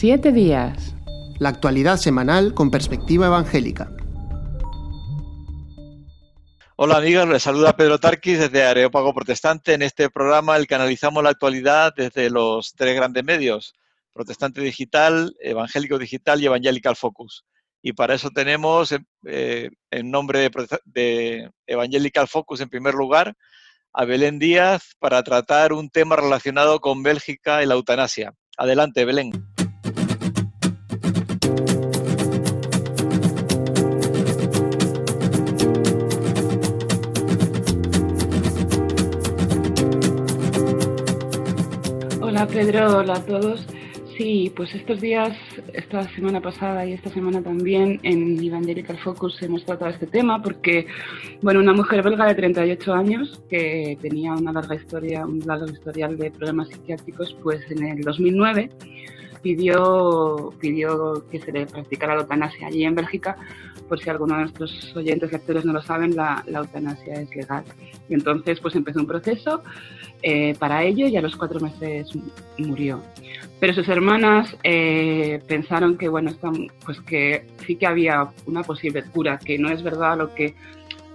Siete días. La actualidad semanal con perspectiva evangélica. Hola amigos, les saluda Pedro Tarquis desde Areópago Protestante. En este programa el que analizamos la actualidad desde los tres grandes medios, Protestante Digital, Evangélico Digital y Evangelical Focus. Y para eso tenemos, eh, en nombre de, de Evangelical Focus, en primer lugar, a Belén Díaz para tratar un tema relacionado con Bélgica y la eutanasia. Adelante, Belén. Hola Pedro, hola a todos. Sí, pues estos días, esta semana pasada y esta semana también en Evangelical Focus hemos tratado este tema porque, bueno, una mujer belga de 38 años que tenía una larga historia, un largo historial de problemas psiquiátricos, pues en el 2009 pidió, pidió que se le practicara la eutanasia allí en Bélgica. Por si alguno de nuestros oyentes lectores no lo saben, la, la eutanasia es legal. Y entonces pues empezó un proceso eh, para ello y a los cuatro meses murió. Pero sus hermanas eh, pensaron que, bueno, pues que sí que había una posible cura, que no es verdad lo que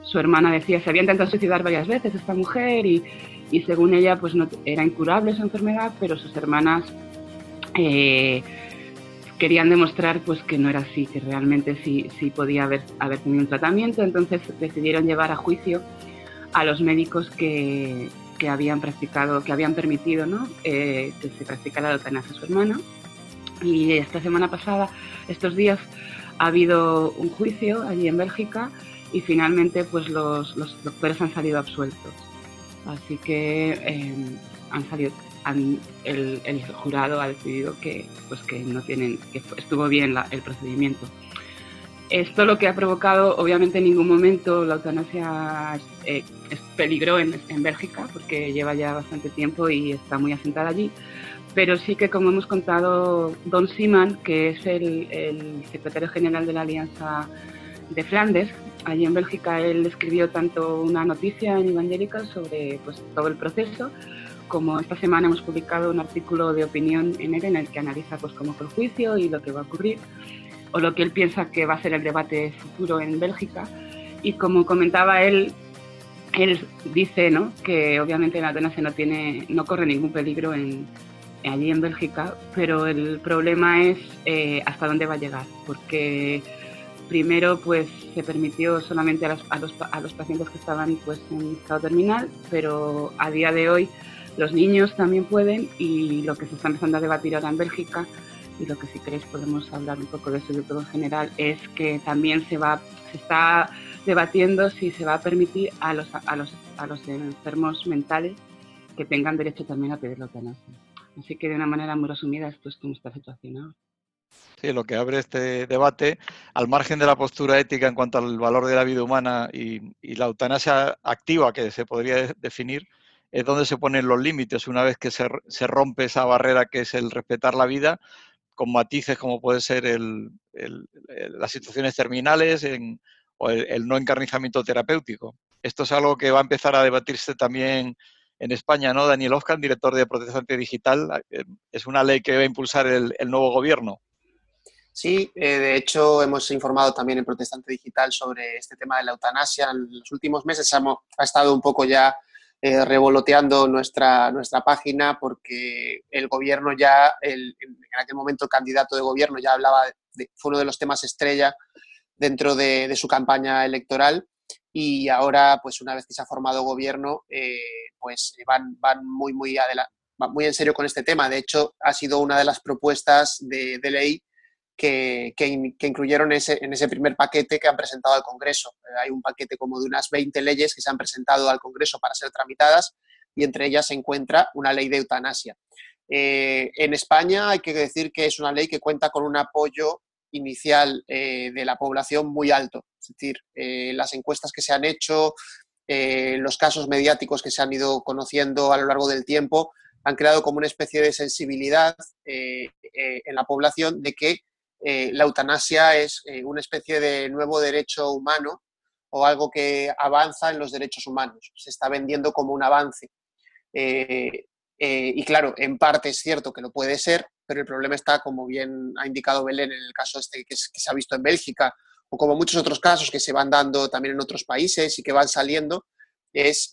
su hermana decía. Se había intentado suicidar varias veces esta mujer y, y según ella pues no era incurable su enfermedad, pero sus hermanas eh, querían demostrar pues que no era así, que realmente sí, sí podía haber, haber tenido un tratamiento. Entonces decidieron llevar a juicio a los médicos que, que habían practicado, que habían permitido ¿no? eh, que se practicara la eutanasia a su hermano. Y esta semana pasada, estos días, ha habido un juicio allí en Bélgica y finalmente pues los, los doctores han salido absueltos. Así que eh, han salido, han, el, el, jurado ha decidido que, pues que no tienen, que estuvo bien la, el procedimiento. Esto lo que ha provocado, obviamente en ningún momento la eutanasia eh, peligró en, en, Bélgica, porque lleva ya bastante tiempo y está muy asentada allí, pero sí que como hemos contado, Don Siman, que es el, el secretario general de la Alianza de Flandes, allí en Bélgica él escribió tanto una noticia en Evangelical sobre pues, todo el proceso, como esta semana hemos publicado un artículo de opinión en él en el que analiza pues, cómo fue el juicio y lo que va a ocurrir o lo que él piensa que va a ser el debate futuro en Bélgica. Y como comentaba él, él dice ¿no? que obviamente la eutanasia no, tiene, no corre ningún peligro en, allí en Bélgica, pero el problema es eh, hasta dónde va a llegar, porque primero pues se permitió solamente a los, a los, a los pacientes que estaban pues, en estado terminal, pero a día de hoy los niños también pueden y lo que se está empezando a debatir ahora en Bélgica y lo que si queréis podemos hablar un poco de eso de todo en general, es que también se va, se está debatiendo si se va a permitir a los, a los, a los enfermos mentales que tengan derecho también a pedir la eutanasia. Así que de una manera muy resumida esto es como está situación ahora. Sí, lo que abre este debate, al margen de la postura ética en cuanto al valor de la vida humana y, y la eutanasia activa que se podría definir, es donde se ponen los límites. Una vez que se, se rompe esa barrera que es el respetar la vida, con matices como puede ser el, las situaciones terminales o el, no encarnizamiento terapéutico. Esto es algo que va a empezar a debatirse también en España, ¿no? Daniel Oscan, director de Protestante Digital, eh, es una ley que va a impulsar el, nuevo gobierno. Sí, eh, de hecho hemos informado también en Protestante Digital sobre este tema de la eutanasia. En los últimos meses hemos, ha estado un poco ya eh, revoloteando nuestra, nuestra página porque el gobierno ya, el, en aquel momento el candidato de gobierno ya hablaba, de, fue uno de los temas estrella dentro de, su campaña electoral y ahora, pues una vez que se ha formado gobierno, eh, pues van, van muy, muy, muy en serio con este tema. De hecho, ha sido una de las propuestas de ley que, que, que, incluyeron ese, en ese primer paquete que han presentado al Congreso. Eh, hay un paquete como de unas 20 leyes que se han presentado al Congreso para ser tramitadas y entre ellas se encuentra una ley de eutanasia. Eh, en España hay que decir que es una ley que cuenta con un apoyo inicial eh, de la población muy alto. Es decir, eh, las encuestas que se han hecho, eh, los casos mediáticos que se han ido conociendo a lo largo del tiempo, han creado como una especie de sensibilidad en la población de que eh, la eutanasia es eh, una especie de nuevo derecho humano o algo que avanza en los derechos humanos. Se está vendiendo como un avance. Eh, y claro, en parte es cierto que lo puede ser, pero el problema está, como bien ha indicado Belén, en el caso este que, se ha visto en Bélgica, o como muchos otros casos que se van dando también en otros países y que van saliendo, es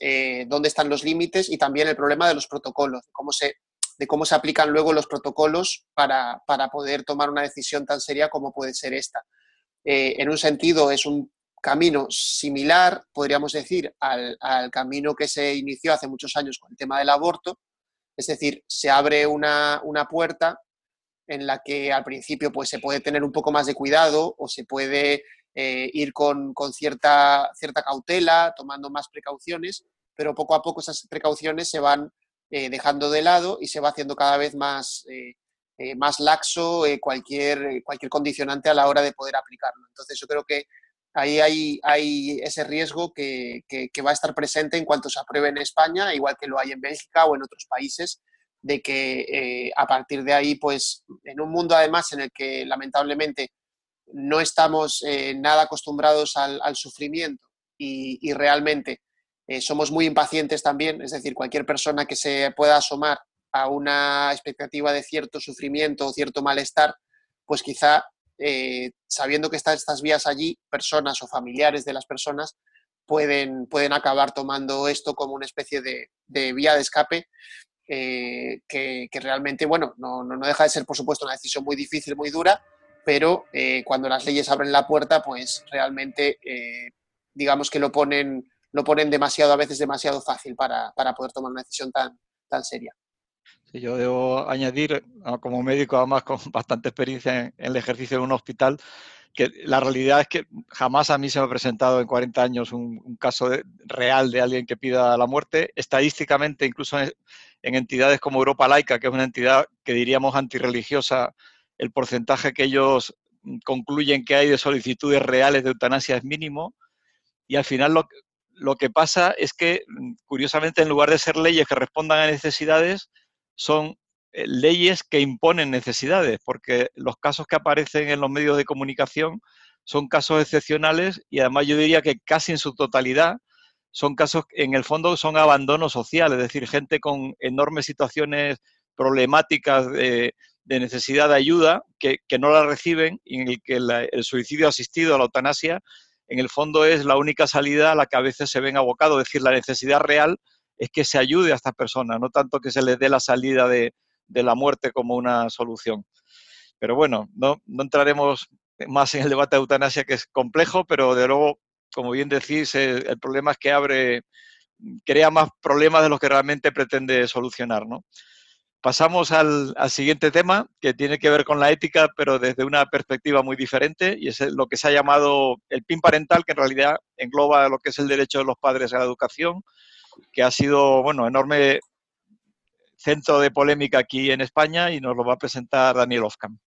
dónde están los límites y también el problema de los protocolos, cómo se, de cómo se aplican luego los protocolos para, poder tomar una decisión tan seria como puede ser esta. Eh, en un sentido, es un camino similar, podríamos decir, al, camino que se inició hace muchos años con el tema del aborto. Es decir, se abre una, puerta en la que al principio pues, se puede tener un poco más de cuidado o se puede eh, ir con, cierta, cierta cautela, tomando más precauciones, pero poco a poco esas precauciones se van eh, dejando de lado y se va haciendo cada vez más, eh, más laxo cualquier, cualquier condicionante a la hora de poder aplicarlo. Entonces yo creo que ahí hay, hay ese riesgo que, va a estar presente en cuanto se apruebe en España, igual que lo hay en Bélgica o en otros países, de que a partir de ahí, pues en un mundo además en el que lamentablemente no estamos eh, nada acostumbrados al, sufrimiento y, realmente eh, somos muy impacientes también, es decir, cualquier persona que se pueda asomar a una expectativa de cierto sufrimiento o cierto malestar, pues quizá eh, sabiendo que están estas vías allí, personas o familiares de las personas pueden, pueden acabar tomando esto como una especie de, vía de escape que, realmente, bueno, no, no, deja de ser, por supuesto, una decisión muy difícil, muy dura, pero eh, cuando las leyes abren la puerta, pues realmente eh, digamos que lo ponen, lo ponen demasiado, a veces demasiado fácil para, poder tomar una decisión tan, tan seria. Yo debo añadir, ah, como médico además con bastante experiencia en, el ejercicio de un hospital, que la realidad es que jamás a mí se me ha presentado en 40 años un, caso real de alguien que pida la muerte. Estadísticamente, incluso en, en, entidades como Europa Laica, que es una entidad que diríamos antirreligiosa, el porcentaje que ellos mm, concluyen que hay de solicitudes reales de eutanasia es mínimo y al final lo, que pasa es que, mm, curiosamente, en lugar de ser leyes que respondan a necesidades, son eh, leyes que imponen necesidades, porque los casos que aparecen en los medios de comunicación son casos excepcionales y además yo diría que casi en su totalidad son casos, en el fondo, son abandono social, es decir, gente con enormes situaciones problemáticas de, necesidad de ayuda que, no la reciben y en el que el suicidio asistido a la eutanasia en el fondo es la única salida a la que a veces se ven abocados. Es decir, la necesidad real es que se ayude a estas personas, no tanto que se les dé la salida de, la muerte como una solución. Pero bueno, no, no, entraremos más en el debate de eutanasia, que es complejo, pero de luego, como bien decís, el, el problema es que abre, crea más problemas de los que realmente pretende solucionar, ¿no? Pasamos al, siguiente tema, que tiene que ver con la ética, pero desde una perspectiva muy diferente, y es lo que se ha llamado el PIN parental, que en realidad engloba lo que es el derecho de los padres a la educación, que ha sido, bueno, enorme centro de polémica aquí en España y nos lo va a presentar Daniel Ofcam.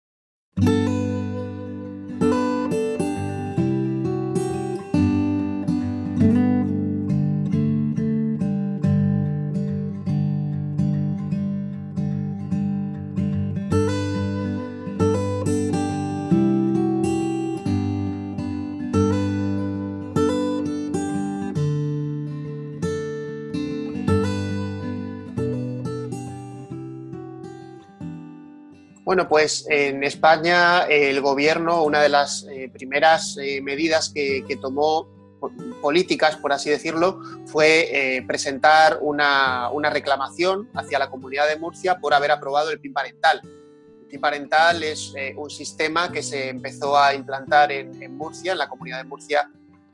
Bueno, pues en España el gobierno, una de las eh, primeras eh, medidas que, tomó políticas, por así decirlo, fue eh, presentar una, reclamación hacia la comunidad de Murcia por haber aprobado el PIN parental. El PIN parental es un sistema que se empezó a implantar en, Murcia, en la comunidad de Murcia,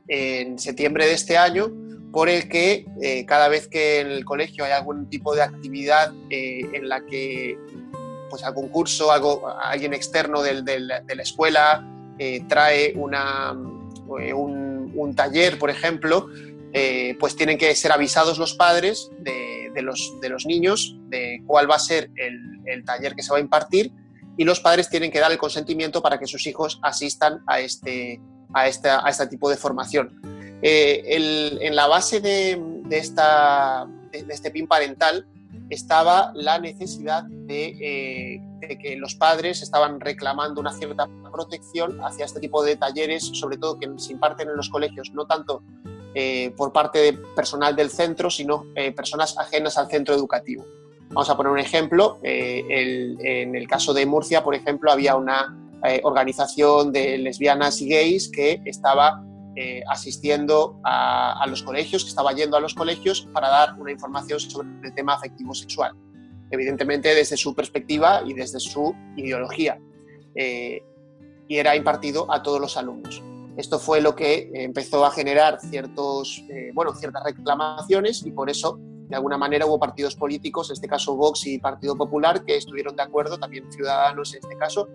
en septiembre de este año, por el que cada vez que en el colegio hay algún tipo de actividad en la que pues algún curso, algo, alguien externo de la escuela eh, trae una, eh, un, taller, por ejemplo, eh, pues tienen que ser avisados los padres de, los, de los niños de cuál va a ser el, taller que se va a impartir y los padres tienen que dar el consentimiento para que sus hijos asistan a este, a a este tipo de formación. en la base de, esta, de, este PIN parental estaba la necesidad eh, de, que los padres estaban reclamando una cierta protección hacia este tipo de talleres, sobre todo que se imparten en los colegios, no tanto eh, por parte de personal del centro, sino eh, personas ajenas al centro educativo. Vamos a poner un ejemplo. Eh, en el caso de Murcia, por ejemplo, había una organización de lesbianas y gays que estaba eh, asistiendo a, los colegios, que estaba yendo a los colegios para dar una información sobre el tema afectivo sexual. Evidentemente desde su perspectiva y desde su ideología. y era impartido a todos los alumnos. Esto fue lo que empezó a generar ciertos, bueno, ciertas reclamaciones y por eso de alguna manera hubo partidos políticos, en este caso Vox y Partido Popular, que estuvieron de acuerdo, también Ciudadanos en este caso,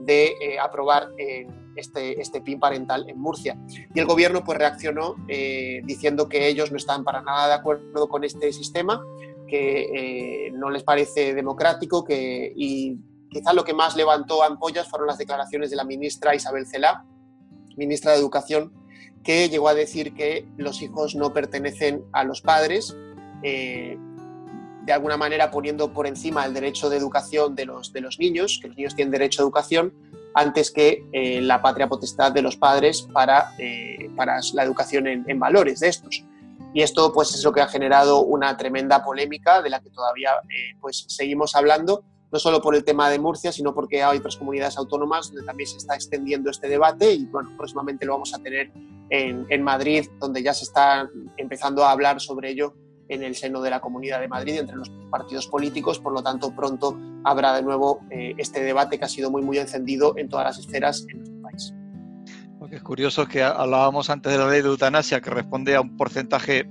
de eh, aprobar eh, este, este PIN parental en Murcia. Y el gobierno pues reaccionó eh, diciendo que ellos no estaban para nada de acuerdo con este sistema, que no les parece democrático que, y quizá lo que más levantó ampollas fueron las declaraciones de la ministra Isabel Celá, ministra de Educación, que llegó a decir que los hijos no pertenecen a los padres de alguna manera poniendo por encima el derecho de educación de los, de los niños, que los niños tienen derecho a educación, antes que eh, la patria potestad de los padres para, eh, para la educación en, valores de estos. Y esto pues, es lo que ha generado una tremenda polémica de la que todavía pues, seguimos hablando, no solo por el tema de Murcia, sino porque hay otras comunidades autónomas donde también se está extendiendo este debate y bueno, próximamente lo vamos a tener en, en Madrid, donde ya se está empezando a hablar sobre ello en el seno de la Comunidad de Madrid entre los partidos políticos, por lo tanto pronto habrá de nuevo eh, este debate que ha sido muy muy encendido en todas las esferas en nuestro país. Lo que es curioso es que hablábamos antes de la ley de eutanasia que responde a un porcentaje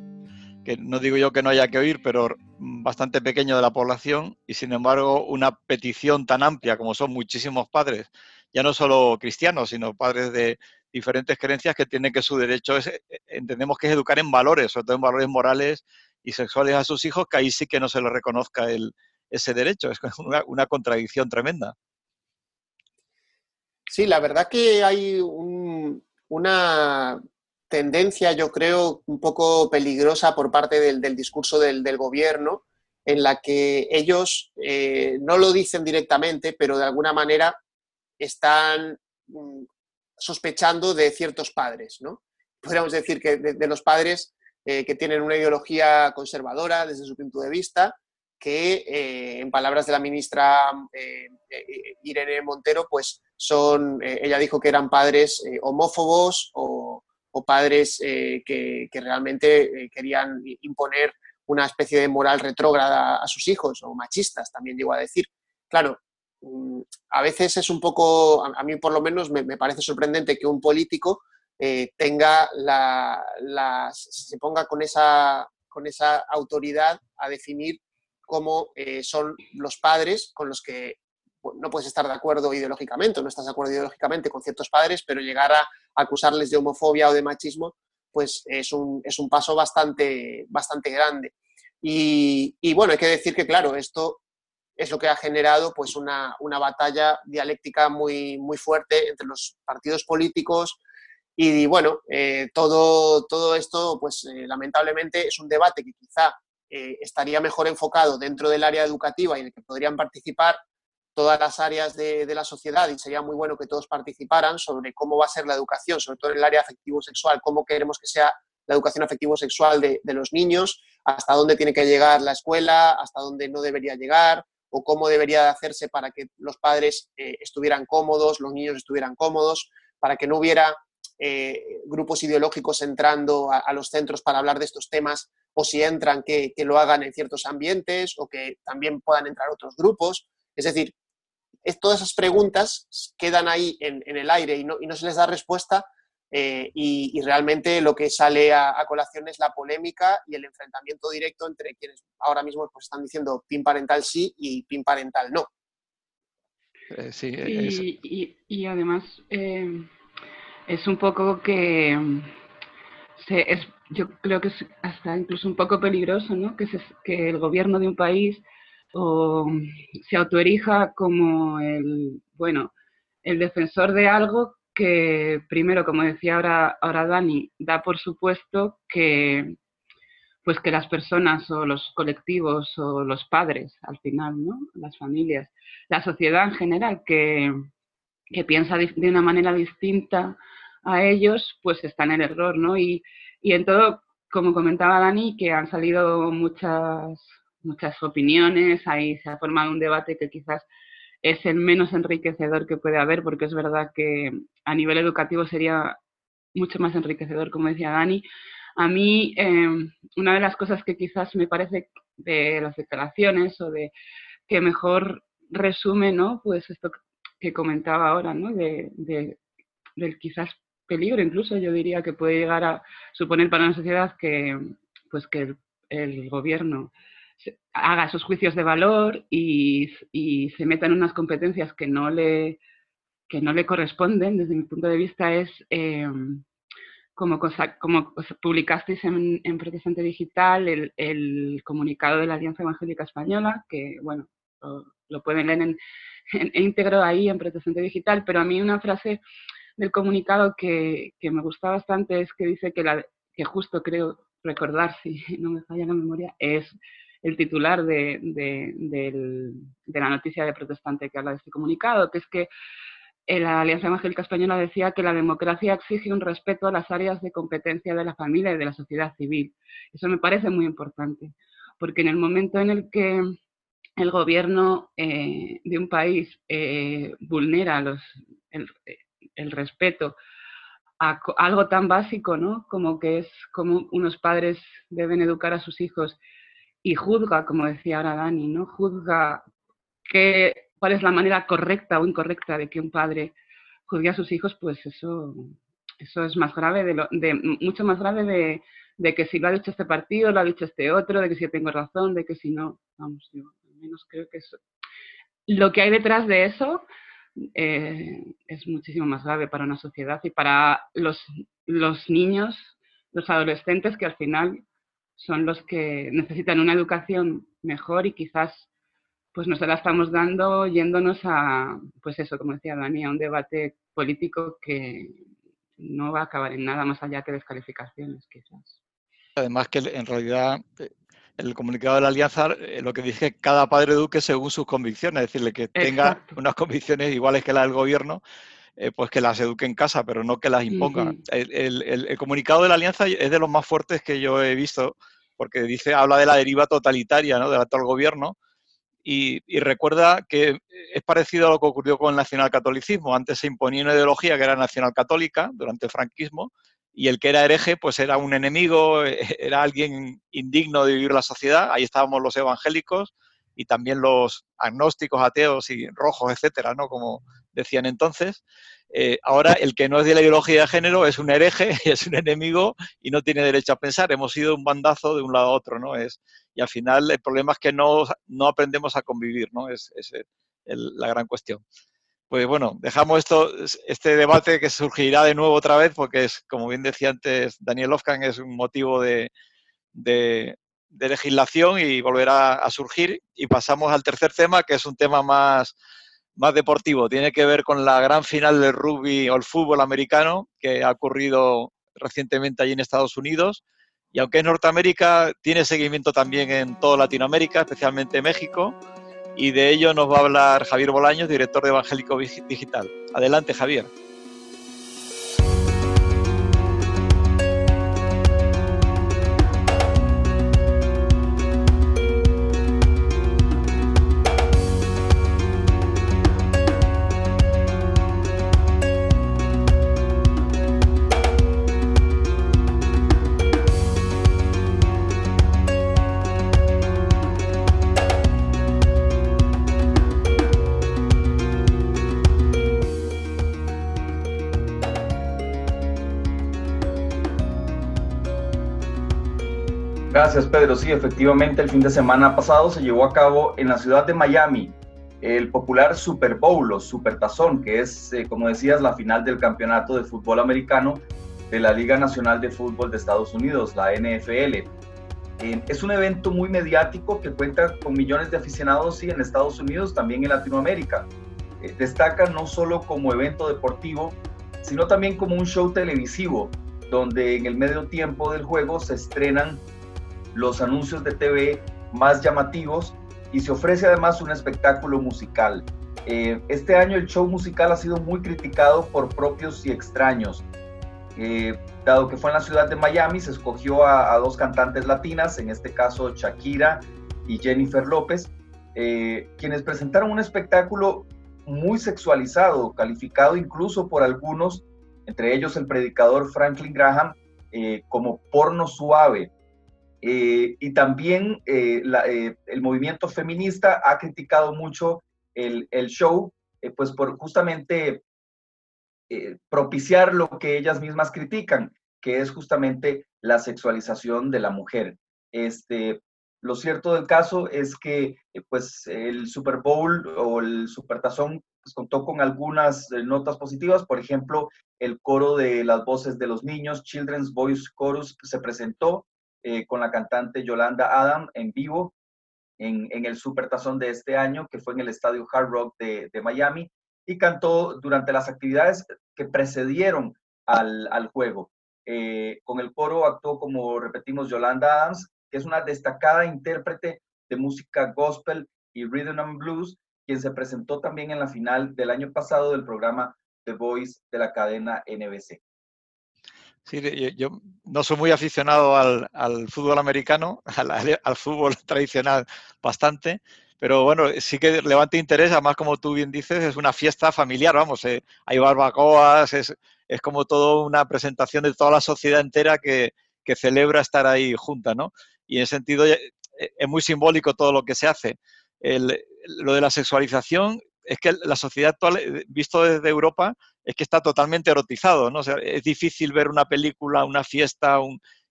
que no digo yo que no haya que oír, pero bastante pequeño de la población y sin embargo una petición tan amplia como son muchísimos padres, ya no solo cristianos, sino padres de diferentes creencias que tienen que su derecho es, entendemos que es educar en valores, sobre todo en valores morales y sexuales a sus hijos, que ahí sí que no se le reconozca el, ese derecho. Es una, contradicción tremenda. Sí, la verdad que hay una tendencia, yo creo, un poco peligrosa por parte del, discurso del, gobierno, en la que ellos eh, no lo dicen directamente, pero de alguna manera están mm, sospechando de ciertos padres, ¿no? Podríamos decir que de los padres eh, que tienen una ideología conservadora desde su punto de vista, que eh, en palabras de la ministra eh, Irene Montero, pues son, ella dijo que eran padres homófobos o, padres que, realmente querían imponer una especie de moral retrógrada a sus hijos o machistas, también llegó a decir. Claro, mm, a veces es un poco, a mí por lo menos me parece sorprendente que un político eh, tenga la, se ponga con esa, con esa autoridad a definir cómo eh, son los padres con los que no puedes estar de acuerdo ideológicamente, no estás de acuerdo ideológicamente con ciertos padres, pero llegar a acusarles de homofobia o de machismo, pues es un, es un paso bastante, bastante grande. Y, y, bueno, hay que decir que, claro, esto es lo que ha generado pues una, una batalla dialéctica muy, muy fuerte entre los partidos políticos, y bueno, eh, todo, todo esto, pues eh, lamentablemente es un debate que quizá eh, estaría mejor enfocado dentro del área educativa y en el que podrían participar todas las áreas de, la sociedad y sería muy bueno que todos participaran sobre cómo va a ser la educación, sobre todo en el área afectivo-sexual, cómo queremos que sea la educación afectivo-sexual de, de los niños, hasta dónde tiene que llegar la escuela, hasta dónde no debería llegar, o cómo debería hacerse para que los padres estuvieran cómodos, los niños estuvieran cómodos, para que no hubiera eh, grupos ideológicos entrando a, los centros para hablar de estos temas, o si entran, que, lo hagan en ciertos ambientes, o que también puedan entrar otros grupos. Es decir, todas esas preguntas quedan ahí en, el aire y no, se les da respuesta. Eh, y, realmente lo que sale a, colación es la polémica y el enfrentamiento directo entre quienes ahora mismo pues, están diciendo PIN parental sí y PIN parental no. Eh, sí, y, y, además, es un poco que se, es, yo creo que es hasta incluso un poco peligroso, ¿no? Que, que el gobierno de un país o, se autoerija como el, bueno, el defensor de algo que primero, como decía ahora, ahora Dani, da por supuesto que pues que las personas o los colectivos o los padres al final, ¿no? Las familias, la sociedad en general que, que piensa de una manera distinta a ellos, pues está en el error, ¿no? Y, y en todo, como comentaba Dani, que han salido muchas, muchas opiniones, ahí se ha formado un debate que quizás es el menos enriquecedor que puede haber, porque es verdad que a nivel educativo sería mucho más enriquecedor, como decía Dani. A mí, em, una de las cosas que quizás me parece de las declaraciones o de que mejor resume, ¿no? Pues esto que comentaba ahora, ¿no? De, del quizás peligro, incluso yo diría que puede llegar a suponer para una sociedad que, pues que el, gobierno haga esos juicios de valor y, y, se meta en unas competencias que no le, que no le corresponden, desde mi punto de vista, es em, como, cosa, como publicasteis en, en Protestante Digital el, el, comunicado de la Alianza Evangélica Española, que bueno, lo, pueden leer en, íntegro ahí en Protestante Digital, pero a mí una frase del comunicado que, que me gusta bastante es que dice que, la, que justo creo recordar, si no me falla la memoria, es el titular de, de, de, la noticia de Protestante que habla de este comunicado, que es que la Alianza Evangélica Española decía que la democracia exige un respeto a las áreas de competencia de la familia y de la sociedad civil. Eso me parece muy importante, porque en el momento en el que el gobierno eh, de un país eh, vulnera los, el, el, respeto a algo tan básico, ¿no? Como que es como unos padres deben educar a sus hijos y juzga, como decía ahora Dani, ¿no? Juzga que, cuál es la manera correcta o incorrecta de que un padre juzgue a sus hijos, pues eso, eso es más grave, de, mucho más grave de, de, que si lo ha dicho este partido, lo ha dicho este otro, de que si tengo razón, de que si no, vamos, yo al menos creo que eso. Lo que hay detrás de eso eh, es muchísimo más grave para una sociedad y para los, los niños, los adolescentes que al final son los que necesitan una educación mejor y quizás pues no se la estamos dando yéndonos a, pues eso, como decía Dani, a un debate político que no va a acabar en nada más allá que descalificaciones, quizás. Además que en realidad eh, el comunicado de la Alianza eh, lo que dice cada padre eduque según sus convicciones, es decirle que tenga unas convicciones iguales que las del gobierno, eh, pues que las eduque en casa, pero no que las imponga. el, el, comunicado de la Alianza es de los más fuertes que yo he visto, porque dice, habla de la deriva totalitaria ¿no? del actual gobierno, y, y, recuerda que es parecido a lo que ocurrió con el nacionalcatolicismo. Antes se imponía una ideología que era nacionalcatólica durante el franquismo, y el que era hereje pues era un enemigo, era alguien indigno de vivir la sociedad. Ahí estábamos los evangélicos y también los agnósticos, ateos y rojos, etcétera, ¿no? Como decían entonces. Eh, ahora el que no es de la ideología de género es un hereje, es un enemigo y no tiene derecho a pensar. Hemos sido un bandazo de un lado a otro, ¿no? Es, y al final el problema es que no, no aprendemos a convivir, ¿no? Es, es la gran cuestión pues bueno, dejamos esto, este debate que surgirá de nuevo otra vez, porque es, como bien decía antes Daniel Lofkan, es un motivo de, de, legislación y volverá a surgir. Y pasamos al tercer tema, que es un tema más, más deportivo. Tiene que ver con la gran final del rugby o el fútbol americano que ha ocurrido recientemente allí en Estados Unidos. Y aunque es Norteamérica, tiene seguimiento también en toda Latinoamérica, especialmente México y de ello nos va a hablar Javier Bolaños, director de Evangélico Digital. Adelante, Javier. Gracias, Pedro. Sí, efectivamente, el fin de semana pasado se llevó a cabo en la ciudad de Miami el popular Super Bowl o Super Tazón, que es, eh, como decías, la final del campeonato de fútbol americano de la Liga Nacional de Fútbol de Estados Unidos, la NFL. Eh, es un evento muy mediático que cuenta con millones de aficionados sí, en Estados Unidos, también en Latinoamérica. Eh, destaca no solo como evento deportivo, sino también como un show televisivo, donde en el medio tiempo del juego se estrenan los anuncios de TV más llamativos y se ofrece además un espectáculo musical. Eh, este año el show musical ha sido muy criticado por propios y extraños. Eh, dado que fue en la ciudad de Miami, se escogió a, dos cantantes latinas, en este caso Shakira y Jennifer López, eh, quienes presentaron un espectáculo muy sexualizado, calificado incluso por algunos, entre ellos el predicador Franklin Graham, como porno suave. Eh, y también el movimiento feminista ha criticado mucho el, el show, pues por justamente propiciar lo que ellas mismas critican, que es justamente la sexualización de la mujer. Este, lo cierto del caso es que eh, pues, el Super Bowl o el Supertazón pues, contó con algunas eh, notas positivas. Por ejemplo, el coro de las voces de los niños, Children's Voice Chorus, se presentó eh, con la cantante Yolanda Adam en vivo en, en el Supertazón de este año, que fue en el estadio Hard Rock de, Miami, y cantó durante las actividades que precedieron al, al juego. con el coro actuó, como repetimos, Yolanda Adams, que es una destacada intérprete de música gospel y rhythm and blues, quien se presentó también en la final del año pasado del programa The Voice de la cadena NBC. Sí, yo, no soy muy aficionado al, fútbol americano, al, fútbol tradicional bastante, pero bueno, sí que levanta interés, además como tú bien dices, es una fiesta familiar, vamos, eh, hay barbacoas, es, es como toda una presentación de toda la sociedad entera que, que celebra estar ahí junta, ¿no? y en ese sentido eh, es muy simbólico todo lo que se hace. lo de la sexualización es que la sociedad actual, eh, visto desde Europa, es que está totalmente erotizado, ¿no? es difícil ver una película, una fiesta,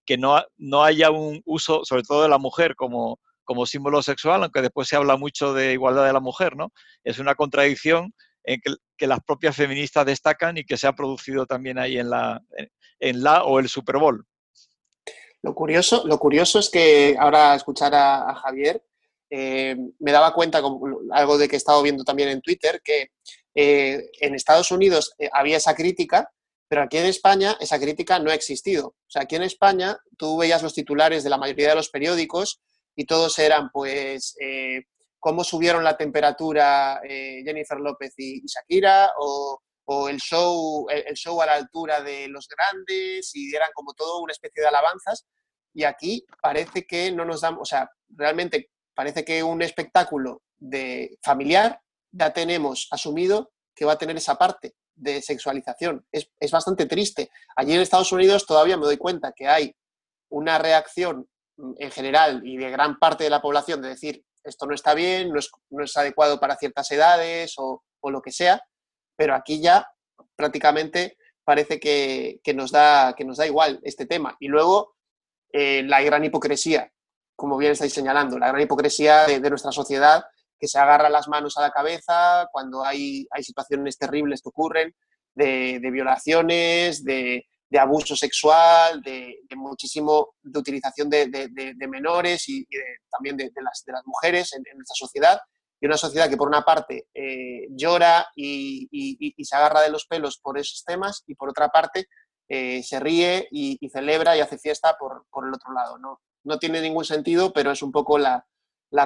que no, no haya un uso, sobre todo de la mujer, como, como símbolo sexual, aunque después se habla mucho de igualdad de la mujer, ¿no? Es una contradicción que, las propias feministas destacan y que se ha producido también ahí en la, en la o el Super Bowl. Lo curioso, lo curioso es que ahora escuchar a, Javier, eh, me daba cuenta, algo de que he estado viendo también en Twitter, que eh, en Estados Unidos eh, había esa crítica, pero aquí en España esa crítica no ha existido. O sea, aquí en España tú veías los titulares de la mayoría de los periódicos y todos eran, pues, cómo subieron la temperatura Jennifer López y, Shakira, o, el show, el, show a la altura de los grandes, y eran como todo una especie de alabanzas y aquí parece que no nos damos, o sea, realmente parece que un espectáculo de familiar ya tenemos asumido que va a tener esa parte de sexualización. Es, bastante triste. Allí en Estados Unidos todavía me doy cuenta que hay una reacción mm, en general y de gran parte de la población de decir esto no está bien, no es, adecuado para ciertas edades o, lo que sea, pero aquí ya prácticamente parece que, nos da, que nos da igual este tema. Y luego eh, la gran hipocresía, como bien estáis señalando, la gran hipocresía de, nuestra sociedad que se agarra las manos a la cabeza cuando hay, hay situaciones terribles que ocurren, de, violaciones, de, abuso sexual, de, muchísimo de utilización de, menores y, también de, las, mujeres en, nuestra sociedad. Y una sociedad que por una parte eh, llora y, y, se agarra de los pelos por esos temas y por otra parte eh, se ríe y, celebra y hace fiesta por, el otro lado. ¿no? No tiene ningún sentido, pero es un poco la,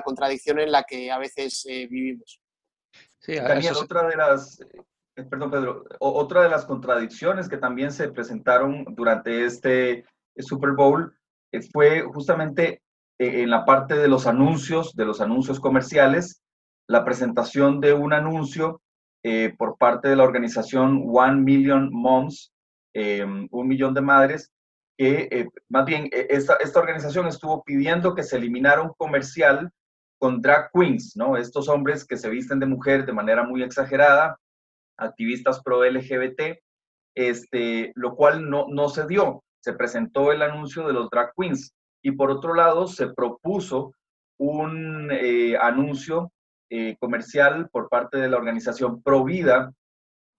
contradicción en la que a veces eh, vivimos. Sí, también otra de las, eh, perdón Pedro, otra de las contradicciones que también se presentaron durante este Super Bowl fue justamente en la parte de los anuncios, de los anuncios comerciales, la presentación de un anuncio por parte de la organización One Million Moms, Em, un millón de madres, que eh, más bien e, esta, esta organización estuvo pidiendo que se eliminara un comercial con drag queens, ¿no? Estos hombres que se visten de mujer de manera muy exagerada, activistas pro LGBT, este, lo cual no, no se dio. Se presentó el anuncio de los drag queens y por otro lado se propuso un eh, anuncio eh, comercial por parte de la organización Provida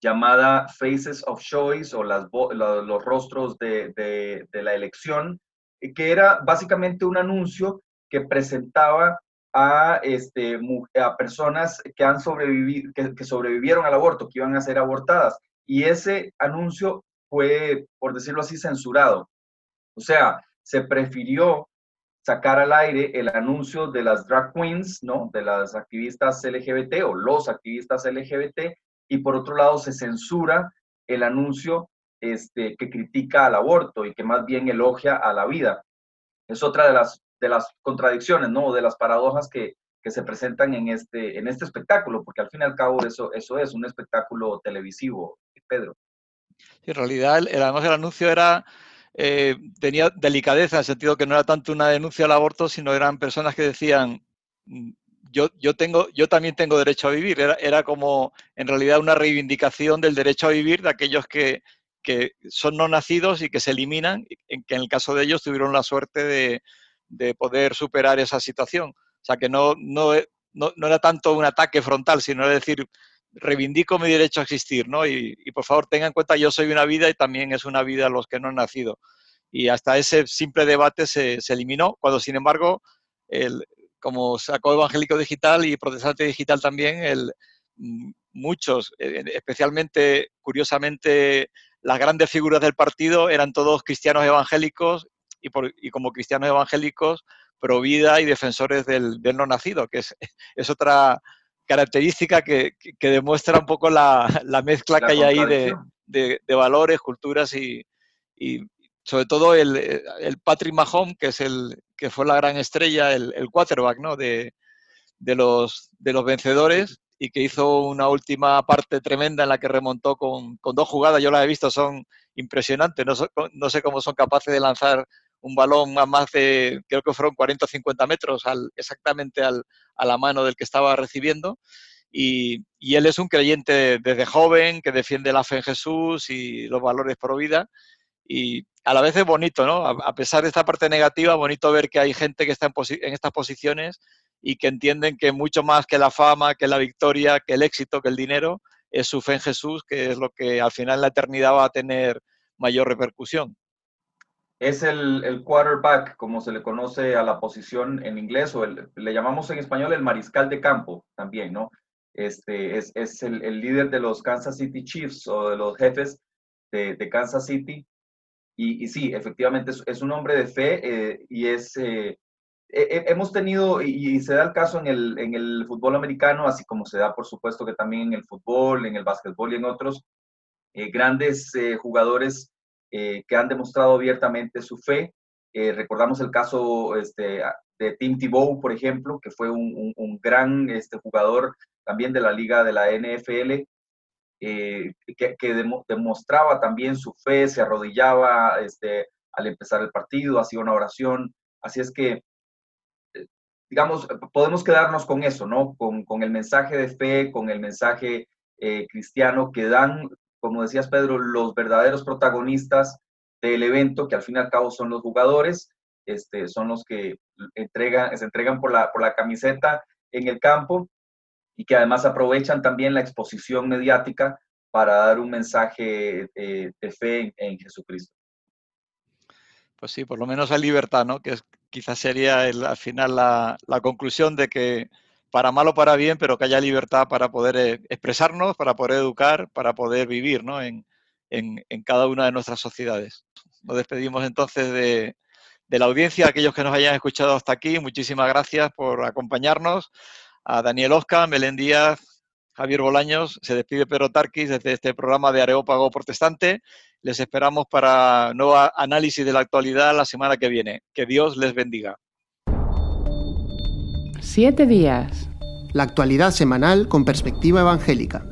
llamada Faces of Choice o las, los rostros de, de, la elección, que era básicamente un anuncio que presentaba a, este, a personas que, han sobrevivido, que, sobrevivieron al aborto, que iban a ser abortadas. Y ese anuncio fue, por decirlo así, censurado. O sea, se prefirió sacar al aire el anuncio de las drag queens, ¿no? De las activistas LGBT o los activistas LGBT y por otro lado se censura el anuncio este, que critica al aborto y que más bien elogia a la vida. Es otra de las de las contradicciones, ¿no? De las paradojas que, que se presentan en este, en este espectáculo, porque al fin y al cabo eso, eso es un espectáculo televisivo, Pedro. en realidad, el, además el anuncio era, eh, tenía delicadeza en el sentido que no era tanto una denuncia al aborto, sino eran personas que decían, yo, yo, tengo, yo también tengo derecho a vivir. Era, era como, en realidad, una reivindicación del derecho a vivir de aquellos que, que son no nacidos y que se eliminan, en que en el caso de ellos tuvieron la suerte de, de poder superar esa situación. O sea, que no, no, no, no, era tanto un ataque frontal, sino decir, reivindico mi derecho a existir, ¿no? Y, y, por favor, tengan en cuenta, yo soy una vida y también es una vida los que no han nacido. Y hasta ese simple debate se, se eliminó, cuando sin embargo, el, como sacó Evangélico Digital y Protestante Digital también, el, mm, muchos, eh, especialmente, curiosamente, las grandes figuras del partido eran todos cristianos evangélicos y, por, y como cristianos evangélicos pro vida y defensores del, del no nacido, que es, es otra característica que, que, demuestra un poco la, la mezcla la que hay ahí de, de, de, valores, culturas y, y sobre todo el, el, Patrick Mahomes, que es el que fue la gran estrella, el, el quarterback ¿no? de, de, los, de los vencedores y que hizo una última parte tremenda en la que remontó con, con dos jugadas, yo las he visto, son impresionantes, no, no sé cómo son capaces de lanzar un balón a más de, creo que fueron 40 o 50 metros, al, exactamente al, a la mano del que estaba recibiendo. Y, y, él es un creyente desde joven, que defiende la fe en Jesús y los valores pro vida. Y a la vez es bonito, ¿no? A, a pesar de esta parte negativa, bonito ver que hay gente que está en, en estas posiciones y que entienden que mucho más que la fama, que la victoria, que el éxito, que el dinero, es su fe en Jesús, que es lo que al final en la eternidad va a tener mayor repercusión es el, el, quarterback, como se le conoce a la posición en inglés, o el, le llamamos en español el mariscal de campo también, ¿no? Este, es, es el, el, líder de los Kansas City Chiefs o de los jefes de, de Kansas City. Y, y, sí, efectivamente es, es, un hombre de fe eh, y es... Eh, hemos tenido, y, se da el caso en el, en el fútbol americano, así como se da por supuesto que también en el fútbol, en el básquetbol y en otros, eh, grandes eh, jugadores eh, que han demostrado abiertamente su fe. Eh, recordamos el caso este, de Tim Tebow, por ejemplo, que fue un, un, un, gran este, jugador también de la liga de la NFL, eh, que, que demo, demostraba también su fe, se arrodillaba este, al empezar el partido, hacía una oración. Así es que, eh, digamos, podemos quedarnos con eso, ¿no? Con, con el mensaje de fe, con el mensaje eh, cristiano que dan como decías Pedro, los verdaderos protagonistas del evento, que al fin y al cabo son los jugadores, este, son los que entregan, se entregan por la, por la camiseta en el campo y que además aprovechan también la exposición mediática para dar un mensaje de, de fe en, Jesucristo. Pues sí, por lo menos hay libertad, ¿no? Que es, quizás sería el, al final la, la conclusión de que para mal o para bien, pero que haya libertad para poder eh, expresarnos, para poder educar, para poder vivir ¿no? en, en, en, cada una de nuestras sociedades. Nos despedimos entonces de, de, la audiencia, aquellos que nos hayan escuchado hasta aquí. Muchísimas gracias por acompañarnos. A Daniel Oscar, Belén Díaz, Javier Bolaños, se despide Pedro Tarquis desde este programa de Areópago Protestante. Les esperamos para nuevo análisis de la actualidad la semana que viene. Que Dios les bendiga. Siete días. La actualidad semanal con perspectiva evangélica.